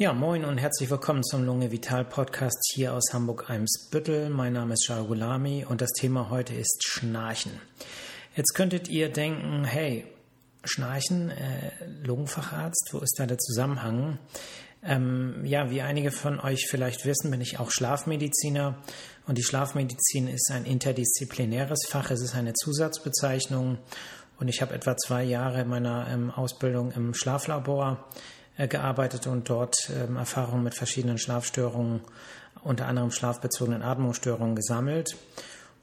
Ja, moin und herzlich willkommen zum Lunge Vital Podcast hier aus Hamburg-Eimsbüttel. Mein Name ist Shah Gulami und das Thema heute ist Schnarchen. Jetzt könntet ihr denken, hey, Schnarchen, äh, Lungenfacharzt, wo ist da der Zusammenhang? Ähm, ja, wie einige von euch vielleicht wissen, bin ich auch Schlafmediziner und die Schlafmedizin ist ein interdisziplinäres Fach. Es ist eine Zusatzbezeichnung und ich habe etwa zwei Jahre meiner ähm, Ausbildung im Schlaflabor gearbeitet und dort ähm, Erfahrungen mit verschiedenen Schlafstörungen, unter anderem schlafbezogenen Atmungsstörungen gesammelt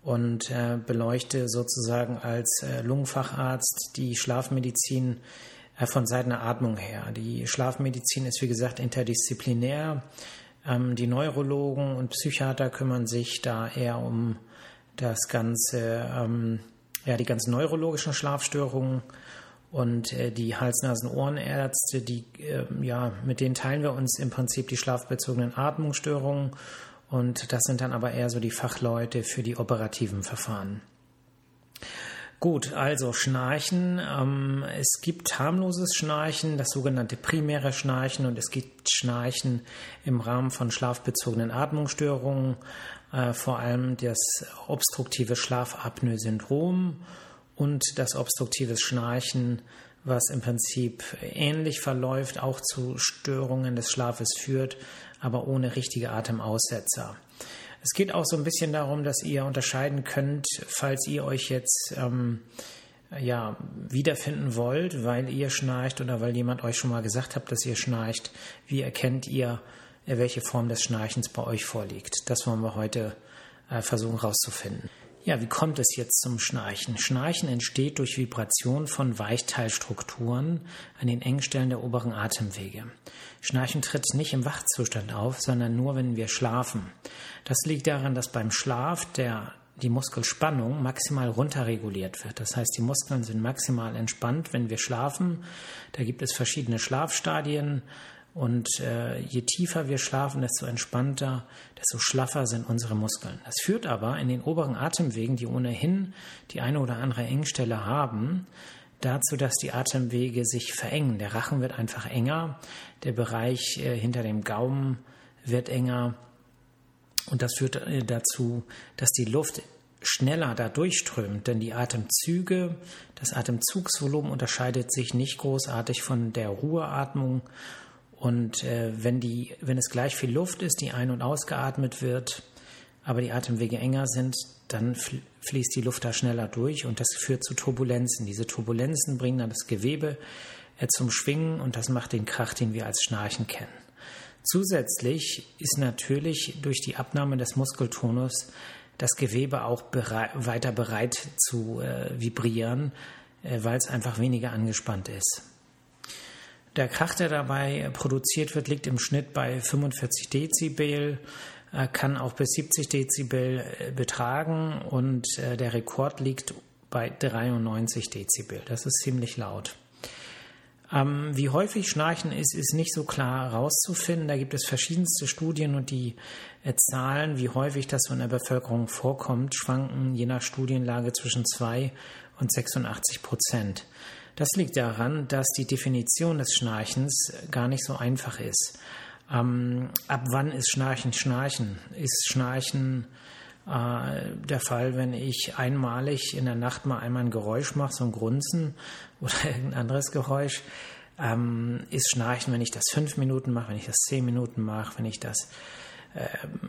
und äh, beleuchte sozusagen als äh, Lungenfacharzt die Schlafmedizin von Seiten der Atmung her. Die Schlafmedizin ist wie gesagt interdisziplinär. Ähm, die Neurologen und Psychiater kümmern sich da eher um das ganze, ähm, ja, die ganzen neurologischen Schlafstörungen und äh, die Hals-Nasen-Ohrenärzte, die, äh, ja, mit denen teilen wir uns im Prinzip die schlafbezogenen Atmungsstörungen. Und das sind dann aber eher so die Fachleute für die operativen Verfahren. Gut, also Schnarchen. Ähm, es gibt harmloses Schnarchen, das sogenannte primäre Schnarchen, und es gibt Schnarchen im Rahmen von schlafbezogenen Atmungsstörungen, äh, vor allem das obstruktive Schlafapnoe-Syndrom und das obstruktives Schnarchen, was im Prinzip ähnlich verläuft, auch zu Störungen des Schlafes führt, aber ohne richtige Atemaussetzer. Es geht auch so ein bisschen darum, dass ihr unterscheiden könnt, falls ihr euch jetzt ähm, ja, wiederfinden wollt, weil ihr schnarcht oder weil jemand euch schon mal gesagt hat, dass ihr schnarcht. Wie erkennt ihr, welche Form des Schnarchens bei euch vorliegt? Das wollen wir heute äh, versuchen herauszufinden. Ja, wie kommt es jetzt zum Schnarchen? Schnarchen entsteht durch Vibration von Weichteilstrukturen an den Engstellen der oberen Atemwege. Schnarchen tritt nicht im Wachzustand auf, sondern nur, wenn wir schlafen. Das liegt daran, dass beim Schlaf der die Muskelspannung maximal runterreguliert wird. Das heißt, die Muskeln sind maximal entspannt, wenn wir schlafen. Da gibt es verschiedene Schlafstadien. Und äh, je tiefer wir schlafen, desto entspannter, desto schlaffer sind unsere Muskeln. Das führt aber in den oberen Atemwegen, die ohnehin die eine oder andere Engstelle haben, dazu, dass die Atemwege sich verengen. Der Rachen wird einfach enger, der Bereich äh, hinter dem Gaumen wird enger und das führt äh, dazu, dass die Luft schneller da durchströmt, denn die Atemzüge, das Atemzugsvolumen unterscheidet sich nicht großartig von der Ruheatmung und äh, wenn, die, wenn es gleich viel Luft ist, die ein- und ausgeatmet wird, aber die Atemwege enger sind, dann fließt die Luft da schneller durch und das führt zu Turbulenzen. Diese Turbulenzen bringen dann das Gewebe äh, zum Schwingen und das macht den Krach, den wir als Schnarchen kennen. Zusätzlich ist natürlich durch die Abnahme des Muskeltonus das Gewebe auch bereit, weiter bereit zu äh, vibrieren, äh, weil es einfach weniger angespannt ist. Der Krach, der dabei produziert wird, liegt im Schnitt bei 45 Dezibel, äh, kann auch bis 70 Dezibel äh, betragen und äh, der Rekord liegt bei 93 Dezibel. Das ist ziemlich laut. Ähm, wie häufig Schnarchen ist, ist nicht so klar herauszufinden. Da gibt es verschiedenste Studien und die Zahlen, wie häufig das in der Bevölkerung vorkommt, schwanken je nach Studienlage zwischen 2 und 86 Prozent. Das liegt daran, dass die Definition des Schnarchens gar nicht so einfach ist. Ähm, ab wann ist Schnarchen Schnarchen? Ist Schnarchen äh, der Fall, wenn ich einmalig in der Nacht mal einmal ein Geräusch mache, so ein Grunzen oder irgendein anderes Geräusch? Ähm, ist Schnarchen, wenn ich das fünf Minuten mache, wenn ich das zehn Minuten mache, wenn ich das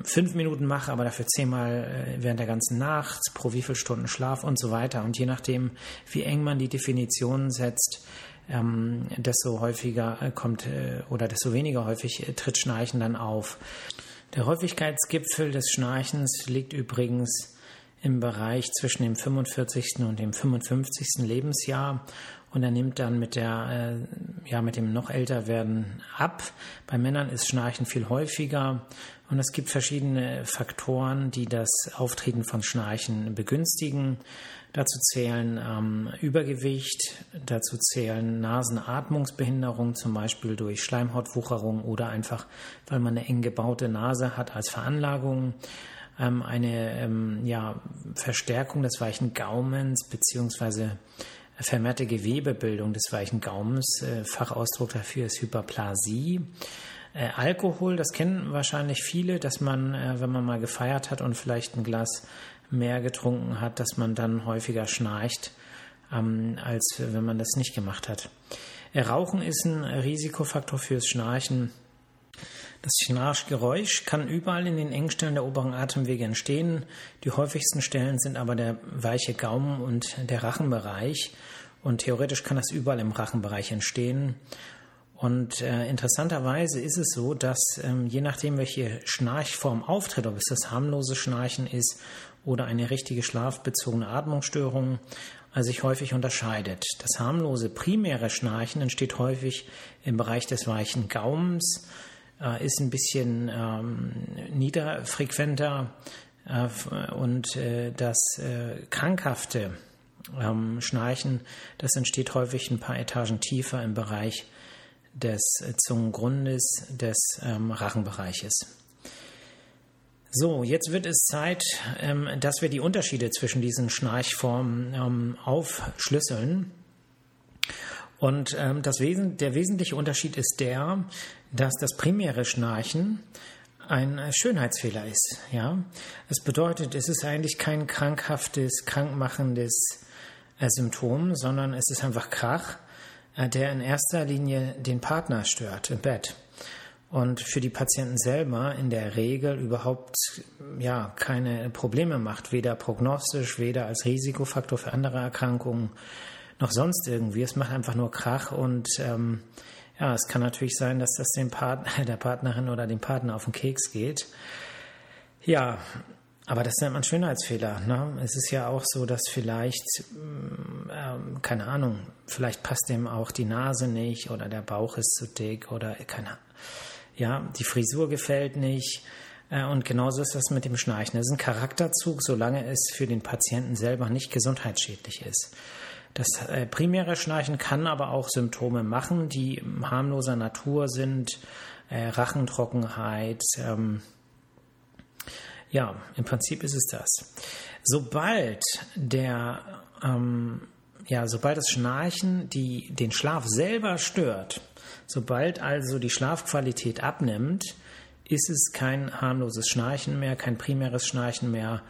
fünf Minuten mache, aber dafür zehnmal äh, während der ganzen Nacht, pro wie viel Stunden Schlaf und so weiter. Und je nachdem, wie eng man die Definitionen setzt, ähm, desto häufiger äh, kommt äh, oder desto weniger häufig äh, tritt Schnarchen dann auf. Der Häufigkeitsgipfel des Schnarchens liegt übrigens im Bereich zwischen dem 45. und dem 55. Lebensjahr und er nimmt dann mit der äh, ja mit dem noch älter werden ab. Bei Männern ist Schnarchen viel häufiger und es gibt verschiedene Faktoren, die das Auftreten von Schnarchen begünstigen. Dazu zählen ähm, Übergewicht, dazu zählen Nasenatmungsbehinderung, zum Beispiel durch Schleimhautwucherung oder einfach, weil man eine eng gebaute Nase hat als Veranlagung. Ähm, eine ähm, ja, Verstärkung des weichen Gaumens beziehungsweise vermehrte Gewebebildung des weichen Gaumens. Äh, Fachausdruck dafür ist Hyperplasie. Äh, Alkohol, das kennen wahrscheinlich viele, dass man, äh, wenn man mal gefeiert hat und vielleicht ein Glas mehr getrunken hat, dass man dann häufiger schnarcht, ähm, als wenn man das nicht gemacht hat. Äh, Rauchen ist ein Risikofaktor fürs Schnarchen. Das Schnarchgeräusch kann überall in den Engstellen der oberen Atemwege entstehen. Die häufigsten Stellen sind aber der weiche Gaumen und der Rachenbereich. Und theoretisch kann das überall im Rachenbereich entstehen. Und äh, interessanterweise ist es so, dass ähm, je nachdem, welche Schnarchform auftritt, ob es das harmlose Schnarchen ist oder eine richtige schlafbezogene Atmungsstörung, äh, sich häufig unterscheidet. Das harmlose primäre Schnarchen entsteht häufig im Bereich des weichen Gaumens, äh, ist ein bisschen ähm, niederfrequenter äh, und äh, das äh, krankhafte ähm, Schnarchen, das entsteht häufig ein paar Etagen tiefer im Bereich des Zungengrundes des ähm, Rachenbereiches. So, jetzt wird es Zeit, ähm, dass wir die Unterschiede zwischen diesen Schnarchformen ähm, aufschlüsseln. Und ähm, das Wesen, der wesentliche Unterschied ist der, dass das primäre Schnarchen ein Schönheitsfehler ist. Ja, es bedeutet, es ist eigentlich kein krankhaftes, krankmachendes äh, Symptom, sondern es ist einfach Krach äh, der in erster Linie den Partner stört im Bett und für die Patienten selber in der Regel überhaupt ja keine Probleme macht, weder prognostisch, weder als Risikofaktor für andere Erkrankungen noch sonst irgendwie. Es macht einfach nur Krach und ähm, ja, es kann natürlich sein, dass das dem Partner, der Partnerin oder dem Partner auf den Keks geht. Ja, aber das nennt man Schönheitsfehler. Ne? Es ist ja auch so, dass vielleicht, mm, ähm, keine Ahnung, vielleicht passt dem auch die Nase nicht oder der Bauch ist zu dick oder keine ja, die Frisur gefällt nicht. Äh, und genauso ist das mit dem Schnarchen. Das ist ein Charakterzug, solange es für den Patienten selber nicht gesundheitsschädlich ist. Das äh, primäre Schnarchen kann aber auch Symptome machen, die harmloser Natur sind, äh, Rachentrockenheit, ähm, ja, im Prinzip ist es das. Sobald der, ähm, ja, sobald das Schnarchen die, den Schlaf selber stört, sobald also die Schlafqualität abnimmt, ist es kein harmloses Schnarchen mehr, kein primäres Schnarchen mehr,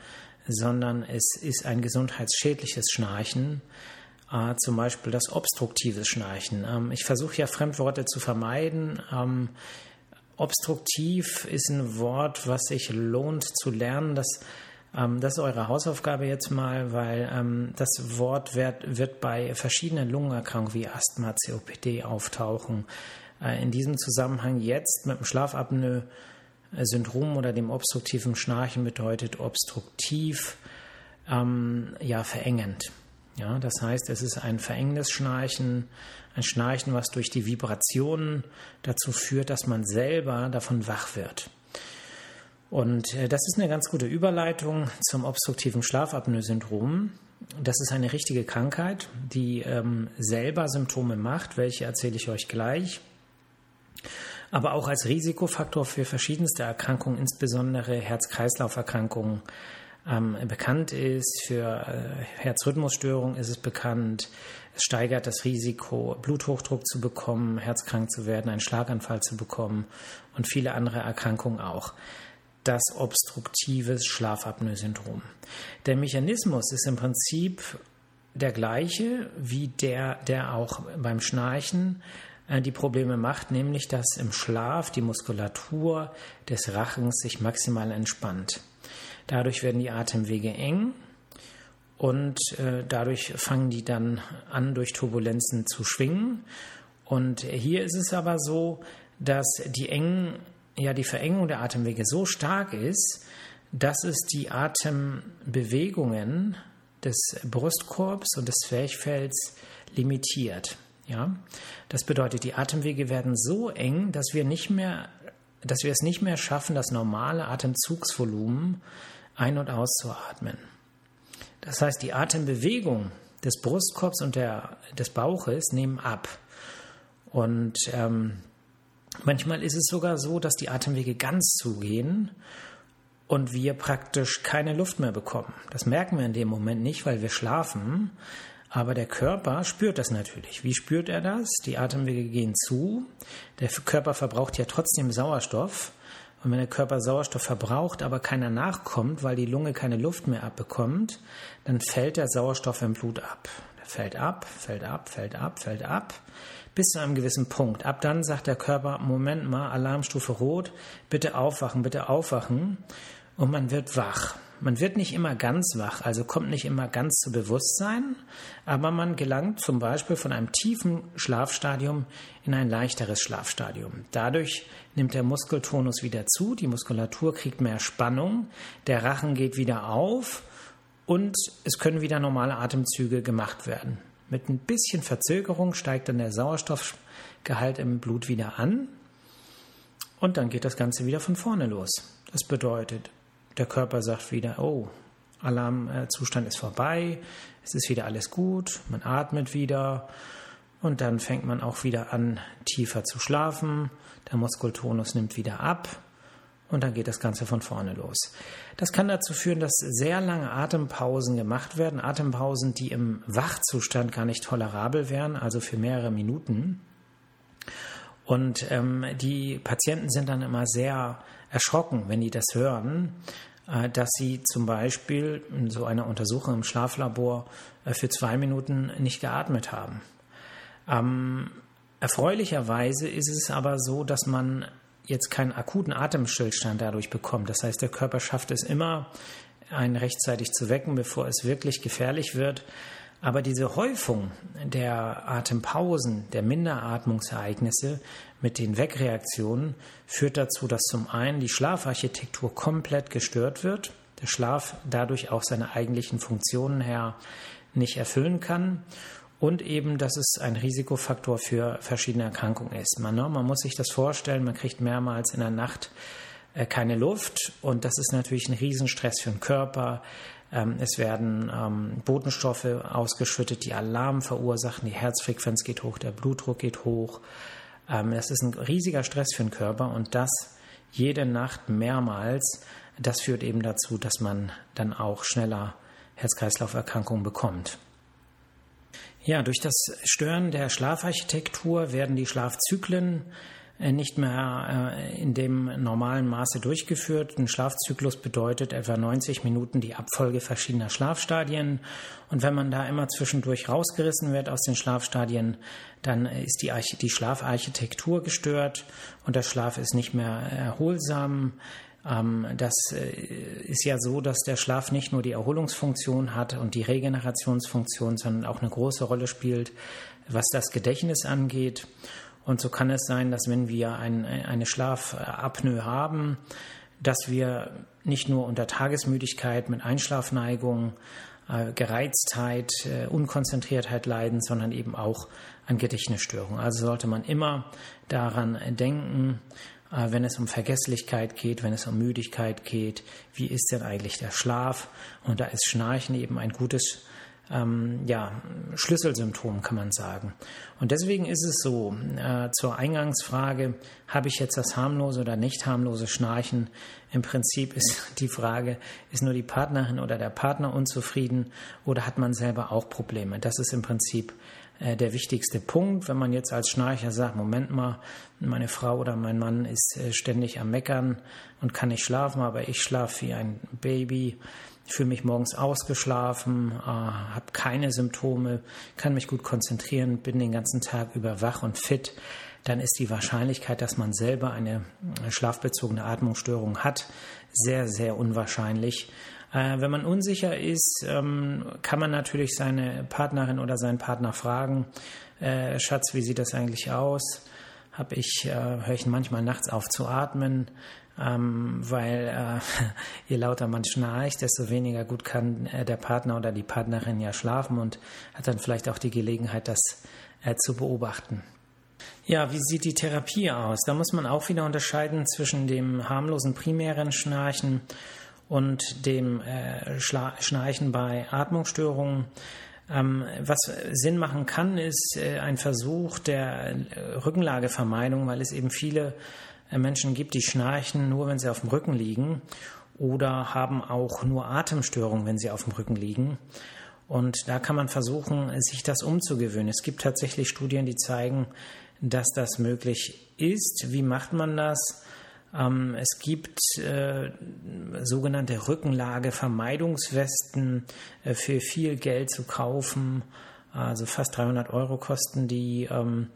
sondern es ist ein gesundheitsschädliches Schnarchen, äh, zum Beispiel das obstruktive Schnarchen. Ähm, ich versuche ja Fremdworte zu vermeiden. Ähm, Obstruktiv ist ein Wort, was sich lohnt zu lernen. Das, ähm, das ist eure Hausaufgabe jetzt mal, weil ähm, das Wort wird, wird bei verschiedenen Lungenerkrankungen wie Asthma, COPD auftauchen. Äh, in diesem Zusammenhang jetzt mit dem Schlafapnoe-Syndrom oder dem obstruktiven Schnarchen bedeutet obstruktiv ähm, ja verengend. Ja, das heißt, es ist ein verengendes Schnarchen, ein Schnarchen, was durch die Vibrationen dazu führt, dass man selber davon wach wird. Und äh, das ist eine ganz gute Überleitung zum obstruktiven Schlafapnoe-Syndrom. Das ist eine richtige Krankheit, die ähm, selber Symptome macht, welche erzähle ich euch gleich. Aber auch als Risikofaktor für verschiedenste Erkrankungen, insbesondere Herz-Kreislauf-Erkrankungen, ähm, bekannt ist. Für äh, Herzrhythmusstörungen ist es bekannt. Es steigert das Risiko, Bluthochdruck zu bekommen, herzkrank zu werden, einen Schlaganfall zu bekommen und viele andere Erkrankungen auch. Das obstruktive Schlafapnoe-Syndrom. Der Mechanismus ist im Prinzip der gleiche wie der, der auch beim Schnarchen äh, die Probleme macht, nämlich dass im Schlaf die Muskulatur des Rachens sich maximal entspannt. Dadurch werden die Atemwege eng und äh, dadurch fangen die dann an, durch Turbulenzen zu schwingen. Und hier ist es aber so, dass die engen, ja, die Verengung der Atemwege so stark ist, dass es die Atembewegungen des Brustkorbs und des Zwerchfells limitiert. Ja, das bedeutet, die Atemwege werden so eng, dass wir nicht mehr, dass wir es nicht mehr schaffen, das normale Atemzugsvolumen ein- und auszuatmen. Das heißt, die Atembewegung des Brustkorbs und der, des Bauches nehmen ab. Und ähm, manchmal ist es sogar so, dass die Atemwege ganz zugehen und wir praktisch keine Luft mehr bekommen. Das merken wir in dem Moment nicht, weil wir schlafen. Aber der Körper spürt das natürlich. Wie spürt er das? Die Atemwege gehen zu. Der Körper verbraucht ja trotzdem Sauerstoff. Und wenn der Körper Sauerstoff verbraucht, aber keiner nachkommt, weil die Lunge keine Luft mehr abbekommt, dann fällt der Sauerstoff im Blut ab. Der fällt ab, fällt ab, fällt ab, fällt ab, bis zu einem gewissen Punkt. Ab dann sagt der Körper, Moment mal, Alarmstufe rot, bitte aufwachen, bitte aufwachen. Und man wird wach. Man wird nicht immer ganz wach, also kommt nicht immer ganz zu Bewusstsein, aber man gelangt zum Beispiel von einem tiefen Schlafstadium in ein leichteres Schlafstadium. Dadurch nimmt der Muskeltonus wieder zu, die Muskulatur kriegt mehr Spannung, der Rachen geht wieder auf und es können wieder normale Atemzüge gemacht werden. Mit ein bisschen Verzögerung steigt dann der Sauerstoffgehalt im Blut wieder an und dann geht das Ganze wieder von vorne los. Das bedeutet, der Körper sagt wieder, oh, Alarmzustand ist vorbei, es ist wieder alles gut, man atmet wieder und dann fängt man auch wieder an, tiefer zu schlafen, der Muskeltonus nimmt wieder ab und dann geht das Ganze von vorne los. Das kann dazu führen, dass sehr lange Atempausen gemacht werden, Atempausen, die im Wachzustand gar nicht tolerabel wären, also für mehrere Minuten. Und ähm, die Patienten sind dann immer sehr erschrocken, wenn die das hören, äh, dass sie zum Beispiel in so einer Untersuchung im Schlaflabor äh, für zwei Minuten nicht geatmet haben. Ähm, erfreulicherweise ist es aber so, dass man jetzt keinen akuten Atemstillstand dadurch bekommt. Das heißt, der Körper schafft es immer, einen rechtzeitig zu wecken, bevor es wirklich gefährlich wird. Aber diese Häufung der Atempausen, der Minderatmungsereignisse mit den Wegreaktionen führt dazu, dass zum einen die Schlafarchitektur komplett gestört wird, der Schlaf dadurch auch seine eigentlichen Funktionen her nicht erfüllen kann und eben, dass es ein Risikofaktor für verschiedene Erkrankungen ist. Man, ne, man muss sich das vorstellen, man kriegt mehrmals in der Nacht äh, keine Luft und das ist natürlich ein Riesenstress für den Körper. Ähm, es werden ähm, Botenstoffe ausgeschüttet, die Alarm verursachen, die Herzfrequenz geht hoch, der Blutdruck geht hoch. Ähm, das ist ein riesiger Stress für den Körper und das jede Nacht mehrmals. Das führt eben dazu, dass man dann auch schneller Herz-Kreislauf-Erkrankungen bekommt. Ja, durch das Stören der Schlafarchitektur werden die Schlafzyklen nicht mehr äh, in dem normalen Maße durchgeführt. Ein Schlafzyklus bedeutet etwa 90 Minuten die Abfolge verschiedener Schlafstadien. Und wenn man da immer zwischendurch rausgerissen wird aus den Schlafstadien, dann ist die, Arch die Schlafarchitektur gestört und der Schlaf ist nicht mehr erholsam. Ähm, das äh, ist ja so, dass der Schlaf nicht nur die Erholungsfunktion hat und die Regenerationsfunktion, sondern auch eine große Rolle spielt, was das Gedächtnis angeht. Und so kann es sein, dass wenn wir ein, eine Schlafapnoe haben, dass wir nicht nur unter Tagesmüdigkeit mit Einschlafneigung, äh, Gereiztheit, äh, Unkonzentriertheit leiden, sondern eben auch an Gedächtnisstörungen. Also sollte man immer daran denken, äh, wenn es um Vergesslichkeit geht, wenn es um Müdigkeit geht, wie ist denn eigentlich der Schlaf? Und da ist Schnarchen eben ein gutes ähm, ja, Schlüsselsymptom, kann man sagen. Und deswegen ist es so, äh, zur Eingangsfrage, habe ich jetzt das harmlose oder nicht harmlose Schnarchen? Im Prinzip ist die Frage, ist nur die Partnerin oder der Partner unzufrieden oder hat man selber auch Probleme? Das ist im Prinzip äh, der wichtigste Punkt, wenn man jetzt als Schnarcher sagt, Moment mal, meine Frau oder mein Mann ist äh, ständig am Meckern und kann nicht schlafen, aber ich schlafe wie ein Baby ich fühle mich morgens ausgeschlafen, äh, habe keine Symptome, kann mich gut konzentrieren, bin den ganzen Tag über wach und fit. Dann ist die Wahrscheinlichkeit, dass man selber eine äh, schlafbezogene Atmungsstörung hat, sehr, sehr unwahrscheinlich. Äh, wenn man unsicher ist, ähm, kann man natürlich seine Partnerin oder seinen Partner fragen, äh, Schatz, wie sieht das eigentlich aus? Hab ich, äh, höre ich manchmal nachts auf zu atmen? Ähm, weil äh, je lauter man schnarcht, desto weniger gut kann äh, der Partner oder die Partnerin ja schlafen und hat dann vielleicht auch die Gelegenheit, das äh, zu beobachten. Ja, wie sieht die Therapie aus? Da muss man auch wieder unterscheiden zwischen dem harmlosen primären Schnarchen und dem äh, Schnarchen bei Atmungsstörungen. Ähm, was Sinn machen kann, ist äh, ein Versuch der äh, Rückenlagevermeidung, weil es eben viele Menschen gibt, die schnarchen nur, wenn sie auf dem Rücken liegen oder haben auch nur Atemstörungen, wenn sie auf dem Rücken liegen. Und da kann man versuchen, sich das umzugewöhnen. Es gibt tatsächlich Studien, die zeigen, dass das möglich ist. Wie macht man das? Ähm, es gibt äh, sogenannte Rückenlage-Vermeidungswesten äh, für viel Geld zu kaufen. Also fast 300 Euro kosten die. Ähm, äh,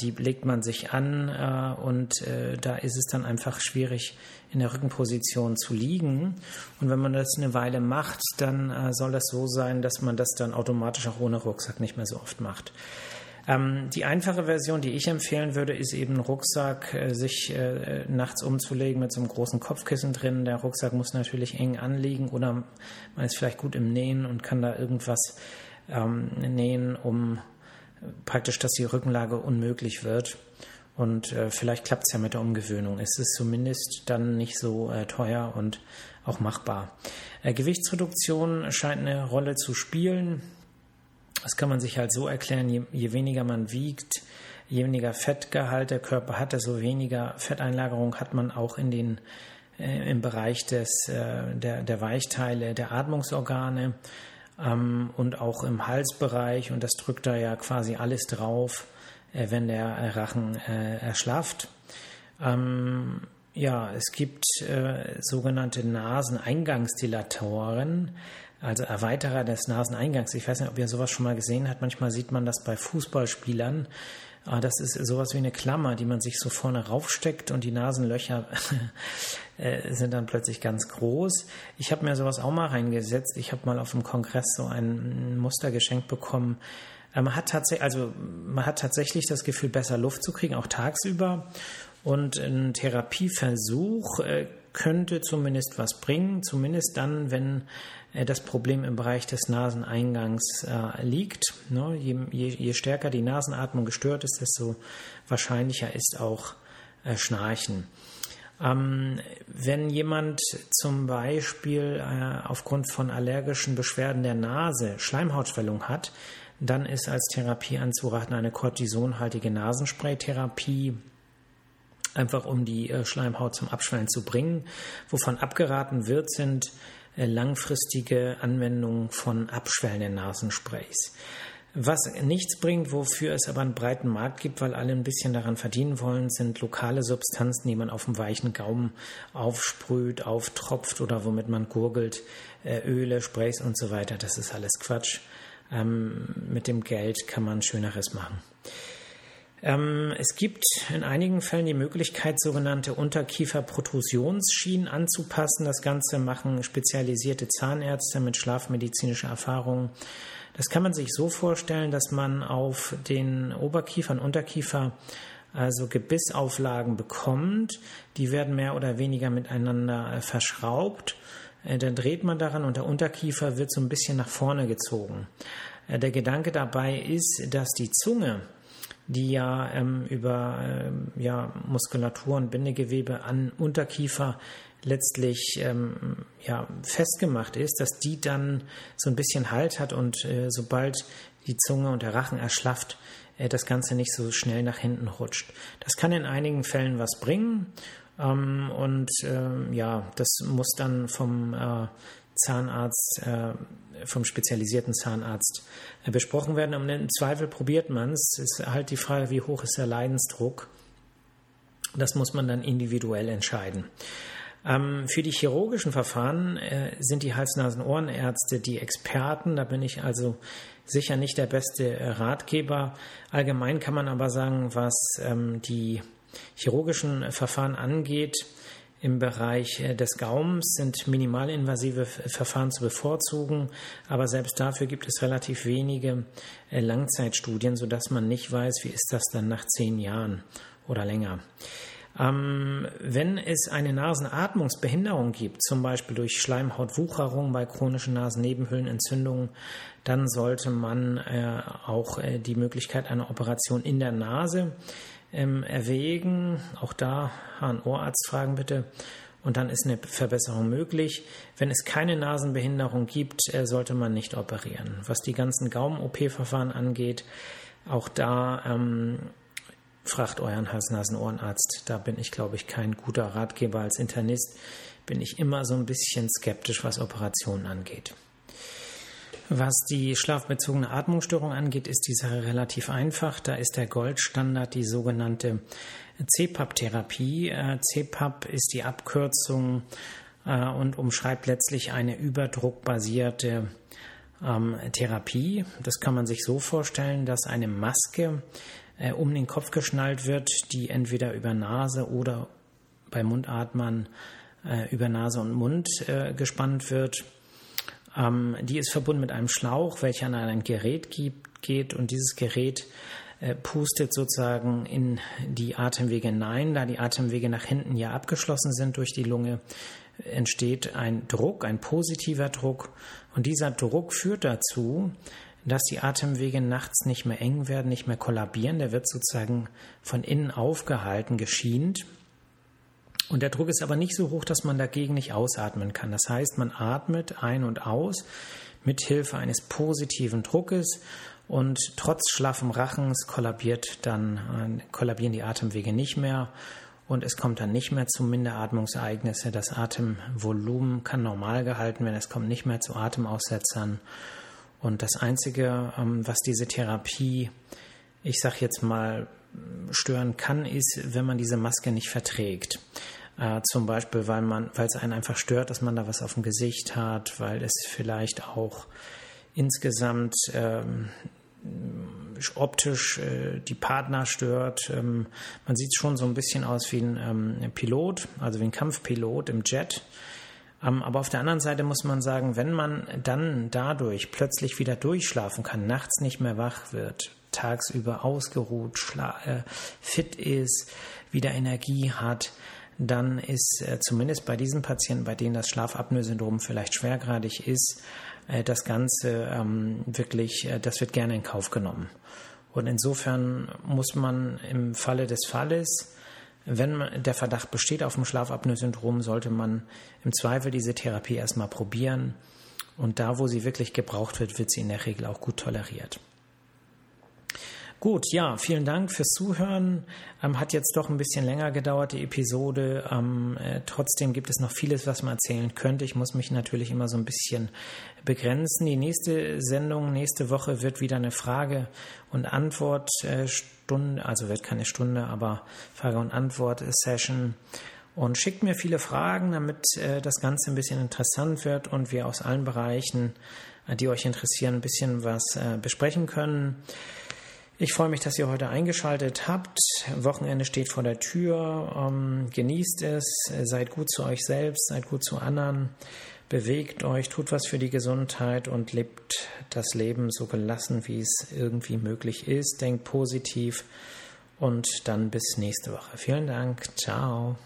die legt man sich an äh, und äh, da ist es dann einfach schwierig, in der Rückenposition zu liegen. Und wenn man das eine Weile macht, dann soll das so sein, dass man das dann automatisch auch ohne Rucksack nicht mehr so oft macht. Ähm, die einfache Version, die ich empfehlen würde, ist eben Rucksack, äh, sich äh, nachts umzulegen mit so einem großen Kopfkissen drin. Der Rucksack muss natürlich eng anliegen oder man ist vielleicht gut im Nähen und kann da irgendwas ähm, nähen, um praktisch, dass die Rückenlage unmöglich wird. Und äh, vielleicht klappt es ja mit der Umgewöhnung. Es ist zumindest dann nicht so äh, teuer und auch machbar. Äh, Gewichtsreduktion scheint eine Rolle zu spielen. Das kann man sich halt so erklären, je, je weniger man wiegt, je weniger Fettgehalt der Körper hat, desto weniger Fetteinlagerung hat man auch in den, äh, im Bereich des, äh, der, der Weichteile der Atmungsorgane ähm, und auch im Halsbereich und das drückt da ja quasi alles drauf, äh, wenn der Rachen äh, erschlafft. Ähm, ja, es gibt äh, sogenannte Naseneingangsdilatoren, also Erweiterer des Naseneingangs. Ich weiß nicht, ob ihr sowas schon mal gesehen habt. Manchmal sieht man das bei Fußballspielern. Ah, das ist sowas wie eine Klammer, die man sich so vorne raufsteckt und die Nasenlöcher äh, sind dann plötzlich ganz groß. Ich habe mir sowas auch mal reingesetzt. Ich habe mal auf dem Kongress so ein Muster geschenkt bekommen. Äh, man hat tatsächlich, also man hat tatsächlich das Gefühl, besser Luft zu kriegen, auch tagsüber. Und ein Therapieversuch äh, könnte zumindest was bringen, zumindest dann, wenn äh, das Problem im Bereich des Naseneingangs äh, liegt. Ne? Je, stärker die Nasenatmung gestört ist, desto wahrscheinlicher ist auch Schnarchen. Ähm, wenn jemand zum Beispiel aufgrund von allergischen Beschwerden der Nase Schleimhautschwellung hat, dann ist als Therapie anzuraten eine kortisonhaltige Nasenspray-Therapie einfach um die äh, Schleimhaut zum Abschwellen zu bringen. Wovon abgeraten wird, sind äh, langfristige Anwendungen von abschwellenden Nasensprays. Was nichts bringt, wofür es aber einen breiten Markt gibt, weil alle ein bisschen daran verdienen wollen, sind lokale Substanzen, die man auf dem weichen Gaumen aufsprüht, auftropft oder womit man gurgelt, äh, Öle, Sprays und so weiter. Das ist alles Quatsch. Ähm, mit dem Geld kann man Schöneres machen. Ähm, es gibt in einigen Fällen die Möglichkeit, sogenannte Unterkieferprotrusionsschienen anzupassen. Das Ganze machen spezialisierte Zahnärzte mit schlafmedizinischer Erfahrung. Das kann man sich so vorstellen, dass man auf den Oberkiefer und Unterkiefer also Gebissauflagen bekommt. Die werden mehr oder weniger miteinander äh, verschraubt. Äh, dann dreht man daran und der Unterkiefer wird so ein bisschen nach vorne gezogen. Äh, der Gedanke dabei ist, dass die Zunge die ja ähm, über ähm, ja, Muskulatur und Bindegewebe an Unterkiefer letztlich ähm, ja, festgemacht ist, dass die dann so ein bisschen Halt hat und äh, sobald die Zunge und der Rachen erschlafft, äh, das Ganze nicht so schnell nach hinten rutscht. Das kann in einigen Fällen was bringen ähm, und äh, ja, das muss dann vom äh, Zahnarzt, äh, vom spezialisierten Zahnarzt äh, besprochen werden. Im Zweifel probiert man es. Es ist halt die Frage, wie hoch ist der Leidensdruck. Das muss man dann individuell entscheiden. Ähm, für die chirurgischen Verfahren äh, sind die Hals-Nasen-Ohrenärzte die Experten. Da bin ich also sicher nicht der beste Ratgeber. Allgemein kann man aber sagen, was ähm, die chirurgischen Verfahren angeht, im Bereich äh, des Gaumens sind minimalinvasive Verfahren zu bevorzugen, aber selbst dafür gibt es relativ wenige äh, Langzeitstudien, sodass man nicht weiß, wie ist das dann nach zehn Jahren oder länger. Ähm, wenn es eine Nasenatmungsbehinderung gibt, zum Beispiel durch Schleimhautwucherung bei chronischen Nasennebenhöhlenentzündungen, dann sollte man äh, auch äh, die Möglichkeit einer Operation in der Nase ähm, erwägen. Auch da Hahn-Ohrarzt fragen bitte. Und dann ist eine Verbesserung möglich. Wenn es keine Nasenbehinderung gibt, äh, sollte man nicht operieren. Was die ganzen Gaumen-OP-Verfahren angeht, auch da ähm, fragt euren Hals-Nasen-Ohrenarzt. Da bin ich, glaube ich, kein guter Ratgeber. Als Internist bin ich immer so ein bisschen skeptisch, was Operationen angeht. Was die schlafbezogene Atmungsstörung angeht, ist die Sache relativ einfach. Da ist der Goldstandard die sogenannte CPAP-Therapie. Äh, CPAP ist die Abkürzung äh, und umschreibt letztlich eine überdruckbasierte ähm, Therapie. Das kann man sich so vorstellen, dass eine Maske äh, um den Kopf geschnallt wird, die entweder über Nase oder bei Mundatmern über Nase und Mund gespannt wird. Ähm, die ist verbunden mit einem Schlauch, welcher an ein Gerät gibt, geht und dieses Gerät äh, pustet sozusagen in die Atemwege hinein. Da die Atemwege nach hinten ja abgeschlossen sind durch die Lunge, entsteht ein Druck, ein positiver Druck. Und dieser Druck führt dazu, dass die Atemwege nachts nicht mehr eng werden, nicht mehr kollabieren. Der wird sozusagen von innen aufgehalten, geschient. Und der Druck ist aber nicht so hoch, dass man dagegen nicht ausatmen kann. Das heißt, man atmet ein und aus mit Hilfe eines positiven Druckes und trotz schlaffem Rachens kollabiert dann, äh, kollabieren die Atemwege nicht mehr und es kommt dann nicht mehr zu Minderatmungsereignissen. Das Atemvolumen kann normal gehalten werden, es kommt nicht mehr zu Atemaussetzern. Und das Einzige, ähm, was diese Therapie, ich sag jetzt mal, stören kann, ist, wenn man diese Maske nicht verträgt. Äh, zum Beispiel, weil man, weil es einen einfach stört, dass man da was auf dem Gesicht hat, weil es vielleicht auch insgesamt ähm, optisch äh, die Partner stört. Ähm, man sieht schon so ein bisschen aus wie ein ähm, Pilot, also wie ein Kampfpilot im Jet. Ähm, aber auf der anderen Seite muss man sagen, wenn man dann dadurch plötzlich wieder durchschlafen kann, nachts nicht mehr wach wird, tagsüber ausgeruht, äh, fit ist, wieder Energie hat, dann ist äh, zumindest bei diesen Patienten, bei denen das Schlafapnoe-Syndrom vielleicht schwergradig ist, äh, das Ganze ähm, wirklich, das wird gerne in Kauf genommen. Und insofern muss man im Falle des Falles, wenn der Verdacht besteht auf dem Schlafapnoe-Syndrom, sollte man im Zweifel diese Therapie erstmal probieren. Und da, wo sie wirklich gebraucht wird, wird sie in der Regel auch gut toleriert. Gut, ja, vielen Dank fürs Zuhören. Ähm, hat jetzt doch ein bisschen länger gedauert, die Episode. Ähm, äh, trotzdem gibt es noch vieles, was man erzählen könnte. Ich muss mich natürlich immer so ein bisschen begrenzen. Die nächste Sendung, nächste Woche wird wieder eine Frage- und Antwort-Stunde, also wird keine Stunde, aber Frage- und Antwort-Session. Und schickt mir viele Fragen, damit äh, das Ganze ein bisschen interessant wird und wir aus allen Bereichen, äh, die euch interessieren, ein bisschen was äh, besprechen können. Ich freue mich, dass ihr heute eingeschaltet habt. Wochenende steht vor der Tür. Ähm, genießt es, seid gut zu euch selbst, seid gut zu anderen, bewegt euch, tut was für die Gesundheit und lebt das Leben so gelassen, wie es irgendwie möglich ist. Denkt positiv und dann bis nächste Woche. Vielen Dank. Ciao.